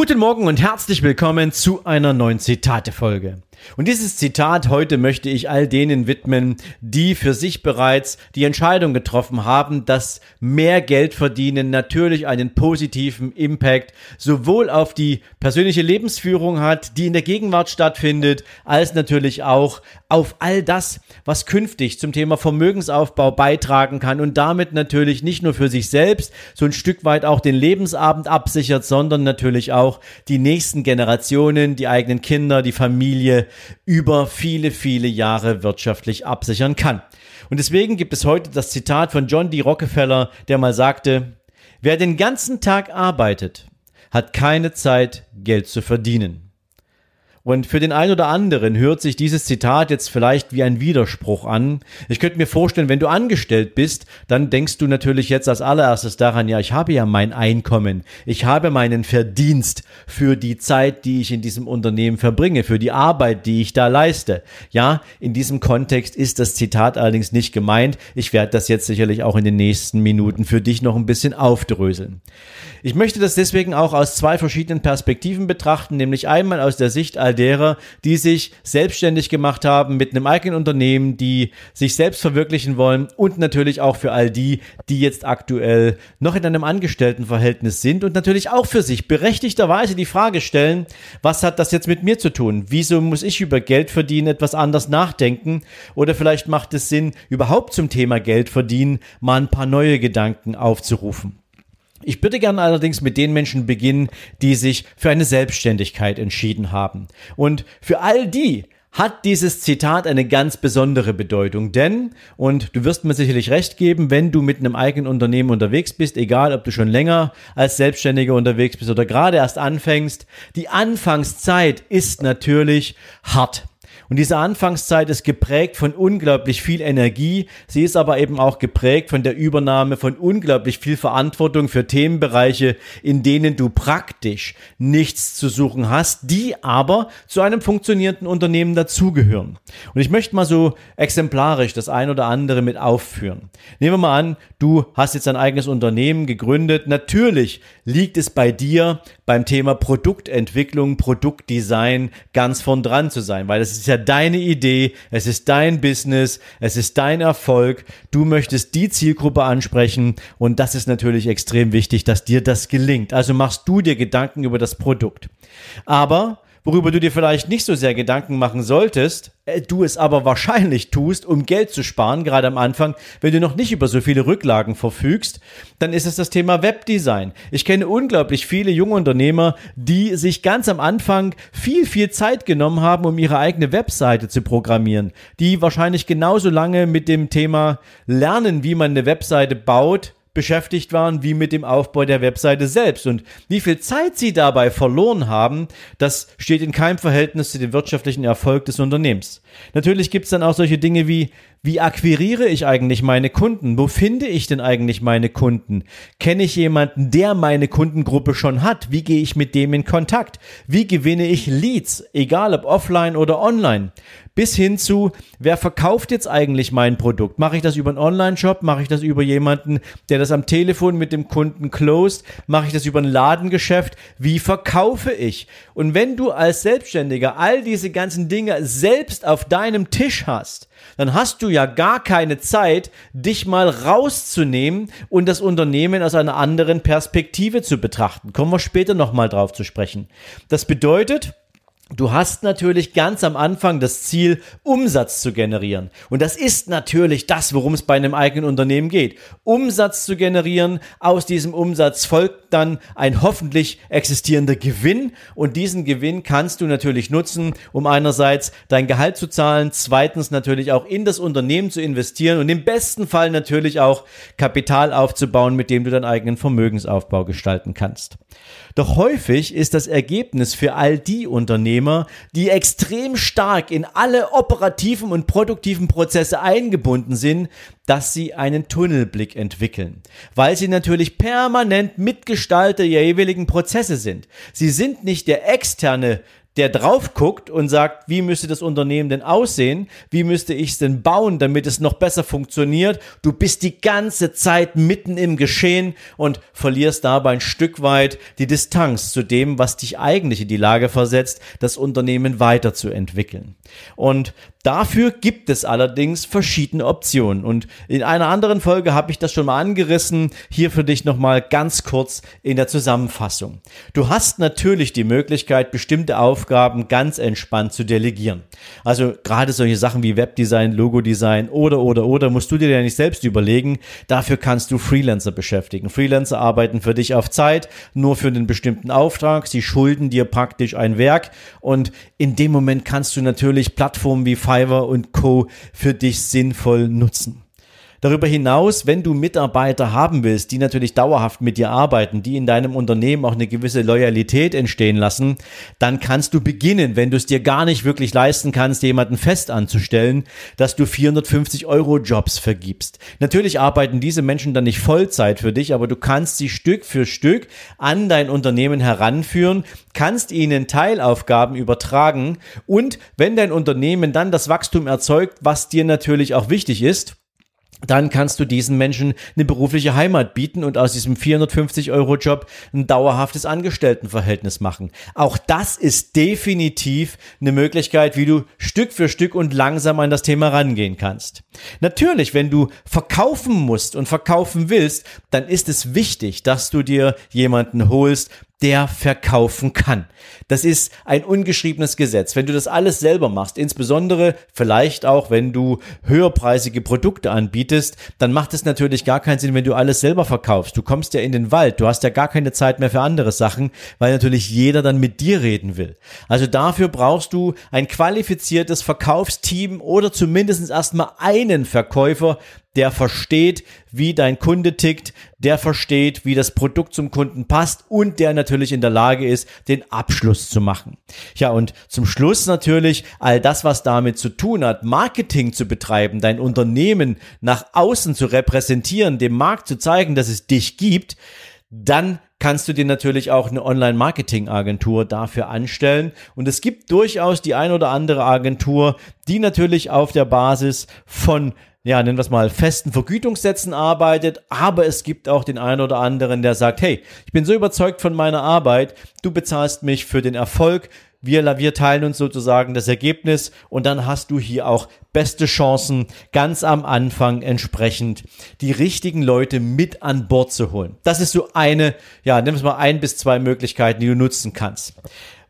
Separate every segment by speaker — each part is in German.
Speaker 1: Guten Morgen und herzlich willkommen zu einer neuen Zitate-Folge. Und dieses Zitat heute möchte ich all denen widmen, die für sich bereits die Entscheidung getroffen haben, dass mehr Geld verdienen natürlich einen positiven Impact sowohl auf die persönliche Lebensführung hat, die in der Gegenwart stattfindet, als natürlich auch auf all das, was künftig zum Thema Vermögensaufbau beitragen kann und damit natürlich nicht nur für sich selbst so ein Stück weit auch den Lebensabend absichert, sondern natürlich auch die nächsten Generationen, die eigenen Kinder, die Familie über viele, viele Jahre wirtschaftlich absichern kann. Und deswegen gibt es heute das Zitat von John D. Rockefeller, der mal sagte, wer den ganzen Tag arbeitet, hat keine Zeit, Geld zu verdienen. Und für den einen oder anderen hört sich dieses Zitat jetzt vielleicht wie ein Widerspruch an. Ich könnte mir vorstellen, wenn du angestellt bist, dann denkst du natürlich jetzt als allererstes daran, ja, ich habe ja mein Einkommen, ich habe meinen Verdienst für die Zeit, die ich in diesem Unternehmen verbringe, für die Arbeit, die ich da leiste. Ja, in diesem Kontext ist das Zitat allerdings nicht gemeint. Ich werde das jetzt sicherlich auch in den nächsten Minuten für dich noch ein bisschen aufdröseln. Ich möchte das deswegen auch aus zwei verschiedenen Perspektiven betrachten, nämlich einmal aus der Sicht all derer, die sich selbstständig gemacht haben mit einem eigenen Unternehmen, die sich selbst verwirklichen wollen und natürlich auch für all die, die jetzt aktuell noch in einem Angestelltenverhältnis sind und natürlich auch für sich berechtigterweise die Frage stellen, was hat das jetzt mit mir zu tun? Wieso muss ich über Geld verdienen etwas anders nachdenken? Oder vielleicht macht es Sinn, überhaupt zum Thema Geld verdienen mal ein paar neue Gedanken aufzurufen. Ich würde gerne allerdings mit den Menschen beginnen, die sich für eine Selbstständigkeit entschieden haben. Und für all die hat dieses Zitat eine ganz besondere Bedeutung, denn, und du wirst mir sicherlich recht geben, wenn du mit einem eigenen Unternehmen unterwegs bist, egal ob du schon länger als Selbstständiger unterwegs bist oder gerade erst anfängst, die Anfangszeit ist natürlich hart. Und diese Anfangszeit ist geprägt von unglaublich viel Energie. Sie ist aber eben auch geprägt von der Übernahme von unglaublich viel Verantwortung für Themenbereiche, in denen du praktisch nichts zu suchen hast, die aber zu einem funktionierenden Unternehmen dazugehören. Und ich möchte mal so exemplarisch das ein oder andere mit aufführen. Nehmen wir mal an, du hast jetzt ein eigenes Unternehmen gegründet. Natürlich liegt es bei dir, beim Thema Produktentwicklung, Produktdesign ganz von dran zu sein, weil es ist ja deine Idee, es ist dein Business, es ist dein Erfolg, du möchtest die Zielgruppe ansprechen und das ist natürlich extrem wichtig, dass dir das gelingt. Also machst du dir Gedanken über das Produkt. Aber worüber du dir vielleicht nicht so sehr Gedanken machen solltest, äh, du es aber wahrscheinlich tust, um Geld zu sparen, gerade am Anfang, wenn du noch nicht über so viele Rücklagen verfügst, dann ist es das Thema Webdesign. Ich kenne unglaublich viele junge Unternehmer, die sich ganz am Anfang viel, viel Zeit genommen haben, um ihre eigene Webseite zu programmieren, die wahrscheinlich genauso lange mit dem Thema lernen, wie man eine Webseite baut, beschäftigt waren wie mit dem Aufbau der Webseite selbst. Und wie viel Zeit sie dabei verloren haben, das steht in keinem Verhältnis zu dem wirtschaftlichen Erfolg des Unternehmens. Natürlich gibt es dann auch solche Dinge wie, wie akquiriere ich eigentlich meine Kunden? Wo finde ich denn eigentlich meine Kunden? Kenne ich jemanden, der meine Kundengruppe schon hat? Wie gehe ich mit dem in Kontakt? Wie gewinne ich Leads, egal ob offline oder online? Bis hin zu, wer verkauft jetzt eigentlich mein Produkt? Mache ich das über einen Online-Shop? Mache ich das über jemanden, der das am Telefon mit dem Kunden closed? Mache ich das über ein Ladengeschäft? Wie verkaufe ich? Und wenn du als Selbstständiger all diese ganzen Dinge selbst auf deinem Tisch hast, dann hast du ja gar keine Zeit, dich mal rauszunehmen und das Unternehmen aus einer anderen Perspektive zu betrachten. Kommen wir später nochmal drauf zu sprechen. Das bedeutet, Du hast natürlich ganz am Anfang das Ziel, Umsatz zu generieren. Und das ist natürlich das, worum es bei einem eigenen Unternehmen geht. Umsatz zu generieren, aus diesem Umsatz folgt dann ein hoffentlich existierender Gewinn und diesen Gewinn kannst du natürlich nutzen, um einerseits dein Gehalt zu zahlen, zweitens natürlich auch in das Unternehmen zu investieren und im besten Fall natürlich auch Kapital aufzubauen, mit dem du deinen eigenen Vermögensaufbau gestalten kannst. Doch häufig ist das Ergebnis für all die Unternehmer, die extrem stark in alle operativen und produktiven Prozesse eingebunden sind, dass sie einen Tunnelblick entwickeln, weil sie natürlich permanent Mitgestalter ihrer jeweiligen Prozesse sind. Sie sind nicht der externe der drauf guckt und sagt, wie müsste das Unternehmen denn aussehen? Wie müsste ich es denn bauen, damit es noch besser funktioniert? Du bist die ganze Zeit mitten im Geschehen und verlierst dabei ein Stück weit die Distanz zu dem, was dich eigentlich in die Lage versetzt, das Unternehmen weiterzuentwickeln. Und Dafür gibt es allerdings verschiedene Optionen und in einer anderen Folge habe ich das schon mal angerissen. Hier für dich nochmal ganz kurz in der Zusammenfassung. Du hast natürlich die Möglichkeit, bestimmte Aufgaben ganz entspannt zu delegieren. Also gerade solche Sachen wie Webdesign, Logodesign oder oder oder musst du dir ja nicht selbst überlegen. Dafür kannst du Freelancer beschäftigen. Freelancer arbeiten für dich auf Zeit, nur für einen bestimmten Auftrag. Sie schulden dir praktisch ein Werk und in dem Moment kannst du natürlich Plattformen wie Fiverr und Co. für dich sinnvoll nutzen. Darüber hinaus, wenn du Mitarbeiter haben willst, die natürlich dauerhaft mit dir arbeiten, die in deinem Unternehmen auch eine gewisse Loyalität entstehen lassen, dann kannst du beginnen, wenn du es dir gar nicht wirklich leisten kannst, jemanden fest anzustellen, dass du 450 Euro Jobs vergibst. Natürlich arbeiten diese Menschen dann nicht Vollzeit für dich, aber du kannst sie Stück für Stück an dein Unternehmen heranführen, kannst ihnen Teilaufgaben übertragen und wenn dein Unternehmen dann das Wachstum erzeugt, was dir natürlich auch wichtig ist, dann kannst du diesen Menschen eine berufliche Heimat bieten und aus diesem 450 Euro Job ein dauerhaftes Angestelltenverhältnis machen. Auch das ist definitiv eine Möglichkeit, wie du Stück für Stück und langsam an das Thema rangehen kannst. Natürlich, wenn du verkaufen musst und verkaufen willst, dann ist es wichtig, dass du dir jemanden holst, der verkaufen kann. Das ist ein ungeschriebenes Gesetz. Wenn du das alles selber machst, insbesondere vielleicht auch, wenn du höherpreisige Produkte anbietest, dann macht es natürlich gar keinen Sinn, wenn du alles selber verkaufst. Du kommst ja in den Wald, du hast ja gar keine Zeit mehr für andere Sachen, weil natürlich jeder dann mit dir reden will. Also dafür brauchst du ein qualifiziertes Verkaufsteam oder zumindest erstmal einen Verkäufer, der versteht, wie dein Kunde tickt, der versteht, wie das Produkt zum Kunden passt und der natürlich in der Lage ist, den Abschluss zu machen. Ja, und zum Schluss natürlich all das, was damit zu tun hat, Marketing zu betreiben, dein Unternehmen nach außen zu repräsentieren, dem Markt zu zeigen, dass es dich gibt, dann kannst du dir natürlich auch eine Online-Marketing-Agentur dafür anstellen. Und es gibt durchaus die ein oder andere Agentur, die natürlich auf der Basis von ja, nennen wir es mal, festen Vergütungssätzen arbeitet, aber es gibt auch den einen oder anderen, der sagt, hey, ich bin so überzeugt von meiner Arbeit, du bezahlst mich für den Erfolg, wir, wir teilen uns sozusagen das Ergebnis und dann hast du hier auch beste Chancen, ganz am Anfang entsprechend die richtigen Leute mit an Bord zu holen. Das ist so eine, ja, wir es mal ein bis zwei Möglichkeiten, die du nutzen kannst.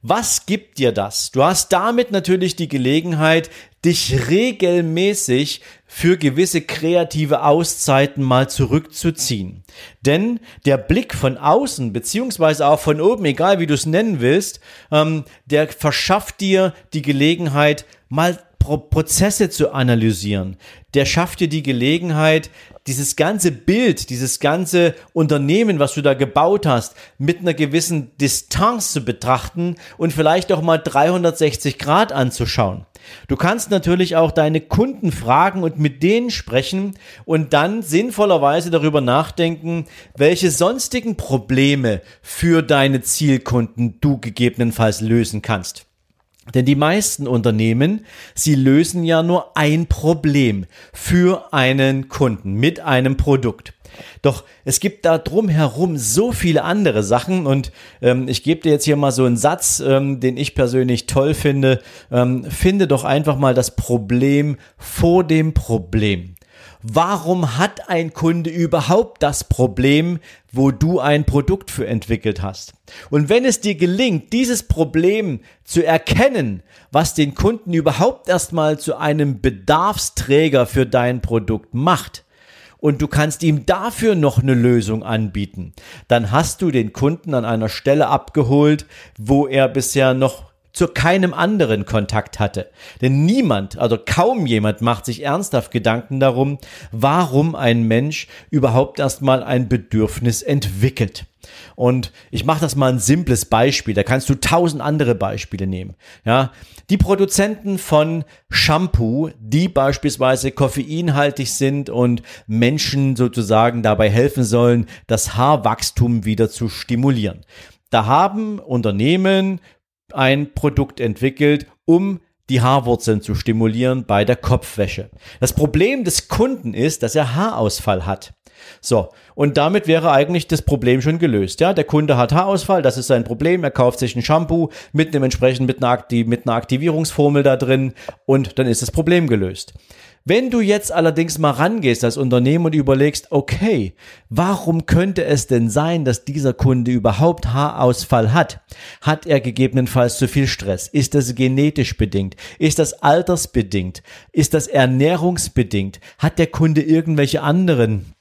Speaker 1: Was gibt dir das? Du hast damit natürlich die Gelegenheit, dich regelmäßig für gewisse kreative Auszeiten mal zurückzuziehen. Denn der Blick von außen, beziehungsweise auch von oben, egal wie du es nennen willst, ähm, der verschafft dir die Gelegenheit, mal Pro Prozesse zu analysieren. Der schafft dir die Gelegenheit, dieses ganze Bild, dieses ganze Unternehmen, was du da gebaut hast, mit einer gewissen Distanz zu betrachten und vielleicht auch mal 360 Grad anzuschauen. Du kannst natürlich auch deine Kunden fragen und mit denen sprechen und dann sinnvollerweise darüber nachdenken, welche sonstigen Probleme für deine Zielkunden du gegebenenfalls lösen kannst. Denn die meisten Unternehmen, sie lösen ja nur ein Problem für einen Kunden mit einem Produkt. Doch es gibt da drumherum so viele andere Sachen und ähm, ich gebe dir jetzt hier mal so einen Satz, ähm, den ich persönlich toll finde. Ähm, finde doch einfach mal das Problem vor dem Problem. Warum hat ein Kunde überhaupt das Problem, wo du ein Produkt für entwickelt hast? Und wenn es dir gelingt, dieses Problem zu erkennen, was den Kunden überhaupt erstmal zu einem Bedarfsträger für dein Produkt macht, und du kannst ihm dafür noch eine Lösung anbieten, dann hast du den Kunden an einer Stelle abgeholt, wo er bisher noch zu keinem anderen Kontakt hatte. Denn niemand, also kaum jemand macht sich ernsthaft Gedanken darum, warum ein Mensch überhaupt erstmal ein Bedürfnis entwickelt. Und ich mache das mal ein simples Beispiel, da kannst du tausend andere Beispiele nehmen. Ja, die Produzenten von Shampoo, die beispielsweise koffeinhaltig sind und Menschen sozusagen dabei helfen sollen, das Haarwachstum wieder zu stimulieren. Da haben Unternehmen ein Produkt entwickelt, um die Haarwurzeln zu stimulieren bei der Kopfwäsche. Das Problem des Kunden ist, dass er Haarausfall hat. So, und damit wäre eigentlich das Problem schon gelöst. Ja, der Kunde hat Haarausfall, das ist sein Problem. Er kauft sich ein Shampoo mit einem entsprechend mit einer, mit einer Aktivierungsformel da drin und dann ist das Problem gelöst. Wenn du jetzt allerdings mal rangehst als Unternehmen und überlegst, okay, warum könnte es denn sein, dass dieser Kunde überhaupt Haarausfall hat? Hat er gegebenenfalls zu viel Stress? Ist das genetisch bedingt? Ist das altersbedingt? Ist das ernährungsbedingt? Hat der Kunde irgendwelche anderen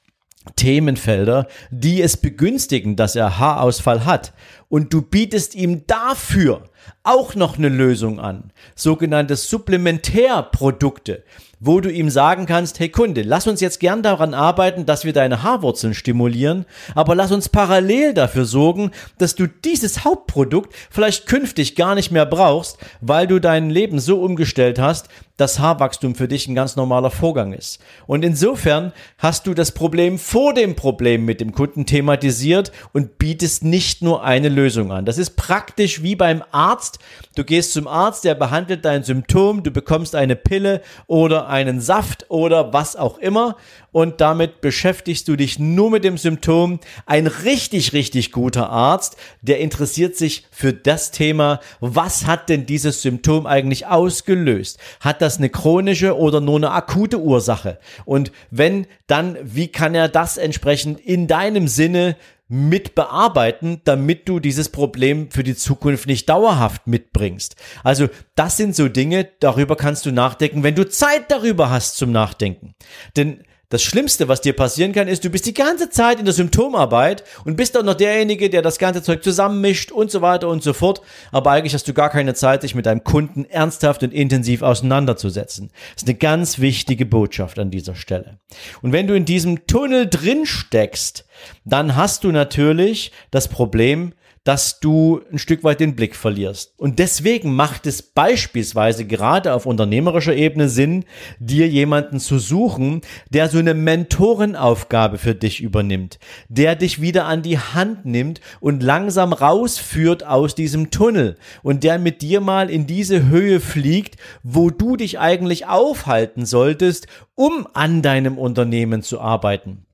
Speaker 1: Themenfelder, die es begünstigen, dass er Haarausfall hat. Und du bietest ihm dafür auch noch eine Lösung an, sogenannte Supplementärprodukte wo du ihm sagen kannst, hey Kunde, lass uns jetzt gern daran arbeiten, dass wir deine Haarwurzeln stimulieren, aber lass uns parallel dafür sorgen, dass du dieses Hauptprodukt vielleicht künftig gar nicht mehr brauchst, weil du dein Leben so umgestellt hast, dass Haarwachstum für dich ein ganz normaler Vorgang ist. Und insofern hast du das Problem vor dem Problem mit dem Kunden thematisiert und bietest nicht nur eine Lösung an. Das ist praktisch wie beim Arzt. Du gehst zum Arzt, der behandelt dein Symptom, du bekommst eine Pille oder einen Saft oder was auch immer und damit beschäftigst du dich nur mit dem Symptom. Ein richtig, richtig guter Arzt, der interessiert sich für das Thema, was hat denn dieses Symptom eigentlich ausgelöst? Hat das eine chronische oder nur eine akute Ursache? Und wenn, dann wie kann er das entsprechend in deinem Sinne mit bearbeiten, damit du dieses Problem für die Zukunft nicht dauerhaft mitbringst. Also das sind so Dinge, darüber kannst du nachdenken, wenn du Zeit darüber hast zum Nachdenken. Denn das Schlimmste, was dir passieren kann, ist, du bist die ganze Zeit in der Symptomarbeit und bist dann noch derjenige, der das ganze Zeug zusammenmischt und so weiter und so fort. Aber eigentlich hast du gar keine Zeit, dich mit deinem Kunden ernsthaft und intensiv auseinanderzusetzen. Das ist eine ganz wichtige Botschaft an dieser Stelle. Und wenn du in diesem Tunnel drin steckst, dann hast du natürlich das Problem, dass du ein Stück weit den Blick verlierst. Und deswegen macht es beispielsweise gerade auf unternehmerischer Ebene Sinn, dir jemanden zu suchen, der so eine Mentorenaufgabe für dich übernimmt, der dich wieder an die Hand nimmt und langsam rausführt aus diesem Tunnel und der mit dir mal in diese Höhe fliegt, wo du dich eigentlich aufhalten solltest, um an deinem Unternehmen zu arbeiten.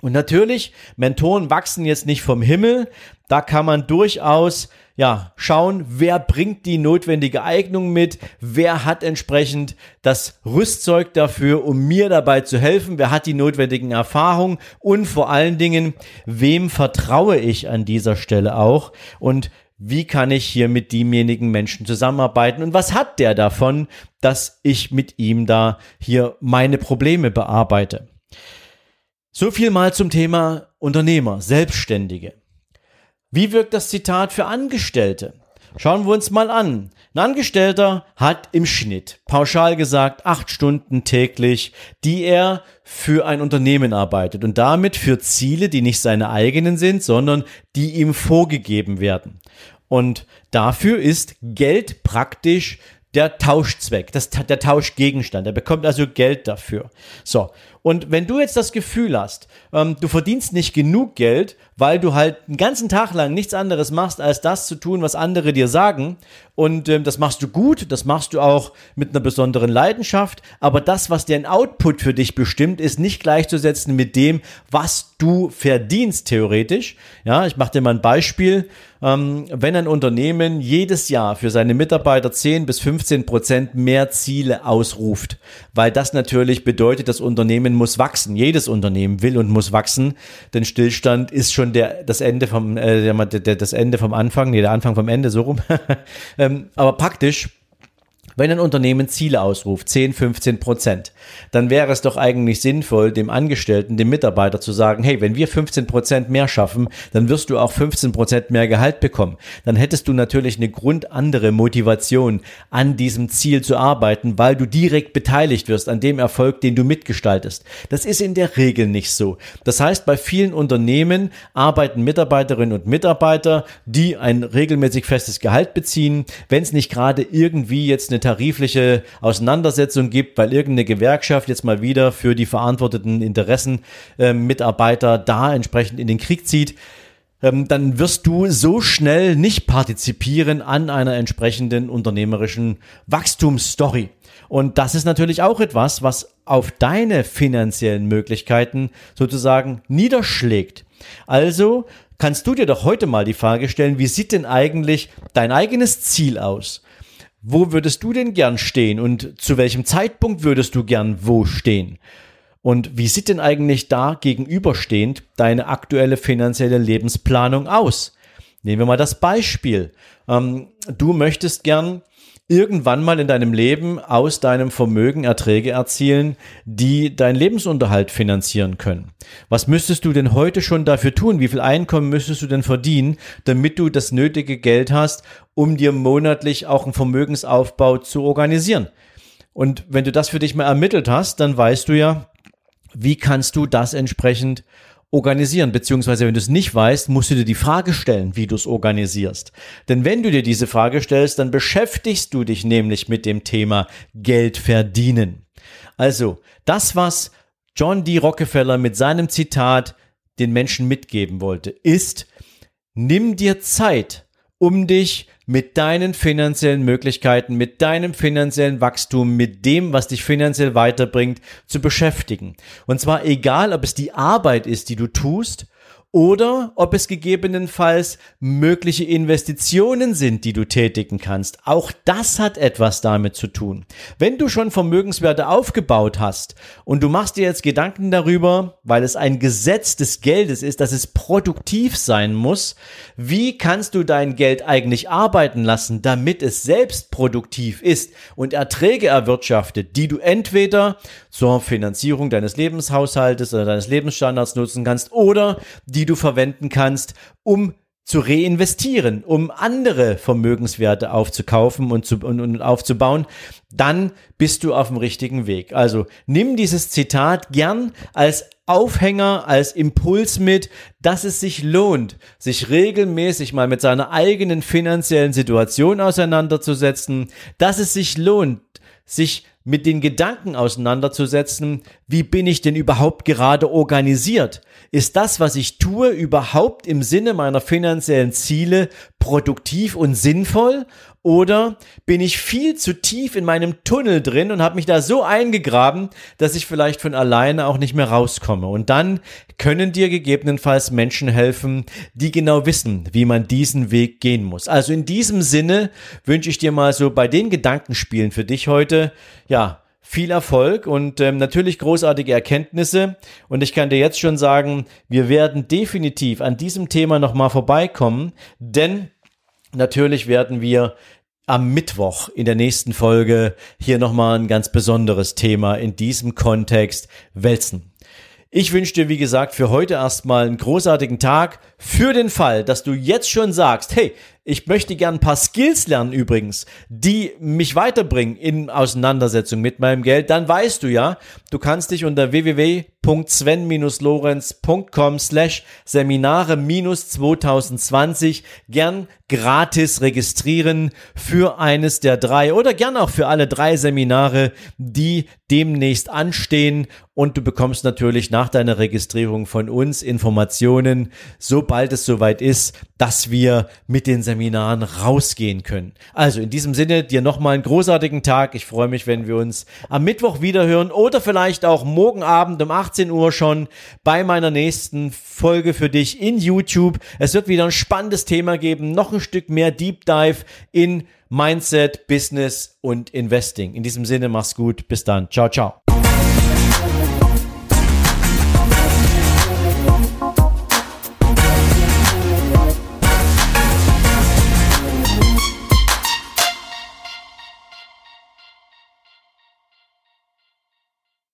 Speaker 1: Und natürlich, Mentoren wachsen jetzt nicht vom Himmel. Da kann man durchaus ja, schauen, wer bringt die notwendige Eignung mit, wer hat entsprechend das Rüstzeug dafür, um mir dabei zu helfen, wer hat die notwendigen Erfahrungen? Und vor allen Dingen, wem vertraue ich an dieser Stelle auch? Und wie kann ich hier mit demjenigen Menschen zusammenarbeiten? Und was hat der davon, dass ich mit ihm da hier meine Probleme bearbeite. So viel mal zum Thema Unternehmer, Selbstständige. Wie wirkt das Zitat für Angestellte? Schauen wir uns mal an. Ein Angestellter hat im Schnitt, pauschal gesagt, acht Stunden täglich, die er für ein Unternehmen arbeitet und damit für Ziele, die nicht seine eigenen sind, sondern die ihm vorgegeben werden. Und dafür ist Geld praktisch der Tauschzweck, das, der Tauschgegenstand. Er bekommt also Geld dafür. So. Und wenn du jetzt das Gefühl hast, ähm, du verdienst nicht genug Geld, weil du halt einen ganzen Tag lang nichts anderes machst, als das zu tun, was andere dir sagen. Und ähm, das machst du gut, das machst du auch mit einer besonderen Leidenschaft. Aber das, was den Output für dich bestimmt, ist nicht gleichzusetzen mit dem, was du verdienst, theoretisch. Ja, ich mache dir mal ein Beispiel. Ähm, wenn ein Unternehmen jedes Jahr für seine Mitarbeiter 10 bis 15 Prozent mehr Ziele ausruft, weil das natürlich bedeutet, das Unternehmen muss wachsen. Jedes Unternehmen will und muss wachsen, denn Stillstand ist schon der, das Ende vom, äh, der, das Ende vom Anfang, nee, der Anfang vom Ende, so rum. ähm, aber praktisch, Wenn ein Unternehmen Ziele ausruft, 10, 15 Prozent, dann wäre es doch eigentlich sinnvoll, dem Angestellten, dem Mitarbeiter zu sagen, hey, wenn wir 15 Prozent mehr schaffen, dann wirst du auch 15 Prozent mehr Gehalt bekommen. Dann hättest du natürlich eine grundandere Motivation, an diesem Ziel zu arbeiten, weil du direkt beteiligt wirst an dem Erfolg, den du mitgestaltest. Das ist in der Regel nicht so. Das heißt, bei vielen Unternehmen arbeiten Mitarbeiterinnen und Mitarbeiter, die ein regelmäßig festes Gehalt beziehen, wenn es nicht gerade irgendwie jetzt eine tarifliche Auseinandersetzung gibt, weil irgendeine Gewerkschaft jetzt mal wieder für die verantworteten Interessen äh, Mitarbeiter da entsprechend in den Krieg zieht, ähm, dann wirst du so schnell nicht partizipieren an einer entsprechenden unternehmerischen Wachstumsstory. Und das ist natürlich auch etwas, was auf deine finanziellen Möglichkeiten sozusagen niederschlägt. Also kannst du dir doch heute mal die Frage stellen, wie sieht denn eigentlich dein eigenes Ziel aus? Wo würdest du denn gern stehen und zu welchem Zeitpunkt würdest du gern wo stehen? Und wie sieht denn eigentlich da gegenüberstehend deine aktuelle finanzielle Lebensplanung aus? Nehmen wir mal das Beispiel. Ähm, du möchtest gern irgendwann mal in deinem Leben aus deinem Vermögen Erträge erzielen, die deinen Lebensunterhalt finanzieren können. Was müsstest du denn heute schon dafür tun? Wie viel Einkommen müsstest du denn verdienen, damit du das nötige Geld hast, um dir monatlich auch einen Vermögensaufbau zu organisieren? Und wenn du das für dich mal ermittelt hast, dann weißt du ja, wie kannst du das entsprechend organisieren, beziehungsweise wenn du es nicht weißt, musst du dir die Frage stellen, wie du es organisierst. Denn wenn du dir diese Frage stellst, dann beschäftigst du dich nämlich mit dem Thema Geld verdienen. Also, das, was John D. Rockefeller mit seinem Zitat den Menschen mitgeben wollte, ist, nimm dir Zeit, um dich mit deinen finanziellen Möglichkeiten, mit deinem finanziellen Wachstum, mit dem, was dich finanziell weiterbringt, zu beschäftigen. Und zwar egal, ob es die Arbeit ist, die du tust, oder ob es gegebenenfalls mögliche Investitionen sind, die du tätigen kannst. Auch das hat etwas damit zu tun. Wenn du schon Vermögenswerte aufgebaut hast und du machst dir jetzt Gedanken darüber, weil es ein Gesetz des Geldes ist, dass es produktiv sein muss, wie kannst du dein Geld eigentlich arbeiten lassen, damit es selbst produktiv ist und Erträge erwirtschaftet, die du entweder zur Finanzierung deines Lebenshaushaltes oder deines Lebensstandards nutzen kannst oder die du verwenden kannst, um zu reinvestieren, um andere Vermögenswerte aufzukaufen und, zu, und, und aufzubauen, dann bist du auf dem richtigen Weg. Also nimm dieses Zitat gern als Aufhänger, als Impuls mit, dass es sich lohnt, sich regelmäßig mal mit seiner eigenen finanziellen Situation auseinanderzusetzen, dass es sich lohnt, sich mit den Gedanken auseinanderzusetzen, wie bin ich denn überhaupt gerade organisiert? Ist das, was ich tue, überhaupt im Sinne meiner finanziellen Ziele produktiv und sinnvoll? Oder bin ich viel zu tief in meinem Tunnel drin und habe mich da so eingegraben, dass ich vielleicht von alleine auch nicht mehr rauskomme? Und dann können dir gegebenenfalls Menschen helfen, die genau wissen, wie man diesen Weg gehen muss. Also in diesem Sinne wünsche ich dir mal so bei den Gedankenspielen für dich heute, ja, viel Erfolg und ähm, natürlich großartige Erkenntnisse. Und ich kann dir jetzt schon sagen, wir werden definitiv an diesem Thema nochmal vorbeikommen, denn natürlich werden wir am Mittwoch in der nächsten Folge hier nochmal ein ganz besonderes Thema in diesem Kontext wälzen. Ich wünsche dir, wie gesagt, für heute erstmal einen großartigen Tag. Für den Fall, dass du jetzt schon sagst, hey, ich möchte gern ein paar Skills lernen übrigens, die mich weiterbringen in Auseinandersetzung mit meinem Geld, dann weißt du ja, du kannst dich unter www.sven-lorenz.com slash Seminare minus 2020 gern gratis registrieren für eines der drei oder gern auch für alle drei Seminare, die demnächst anstehen. Und du bekommst natürlich nach deiner Registrierung von uns Informationen, sobald es soweit ist, dass wir mit den Seminaren rausgehen können. Also in diesem Sinne dir nochmal einen großartigen Tag. Ich freue mich, wenn wir uns am Mittwoch wieder hören oder vielleicht auch morgen Abend um 18 Uhr schon bei meiner nächsten Folge für dich in YouTube. Es wird wieder ein spannendes Thema geben, noch ein Stück mehr Deep Dive in Mindset, Business und Investing. In diesem Sinne, mach's gut. Bis dann. Ciao, ciao.